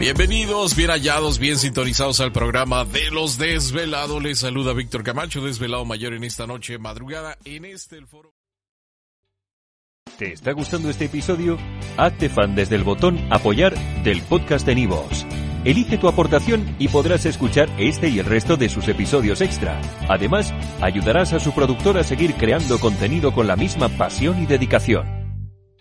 Bienvenidos, bien hallados, bien sintonizados al programa de los desvelados. Les saluda Víctor Camacho, desvelado mayor en esta noche madrugada en este el foro. ¿Te está gustando este episodio? Hazte fan desde el botón apoyar del podcast de Nivos. Elige tu aportación y podrás escuchar este y el resto de sus episodios extra. Además, ayudarás a su productor a seguir creando contenido con la misma pasión y dedicación.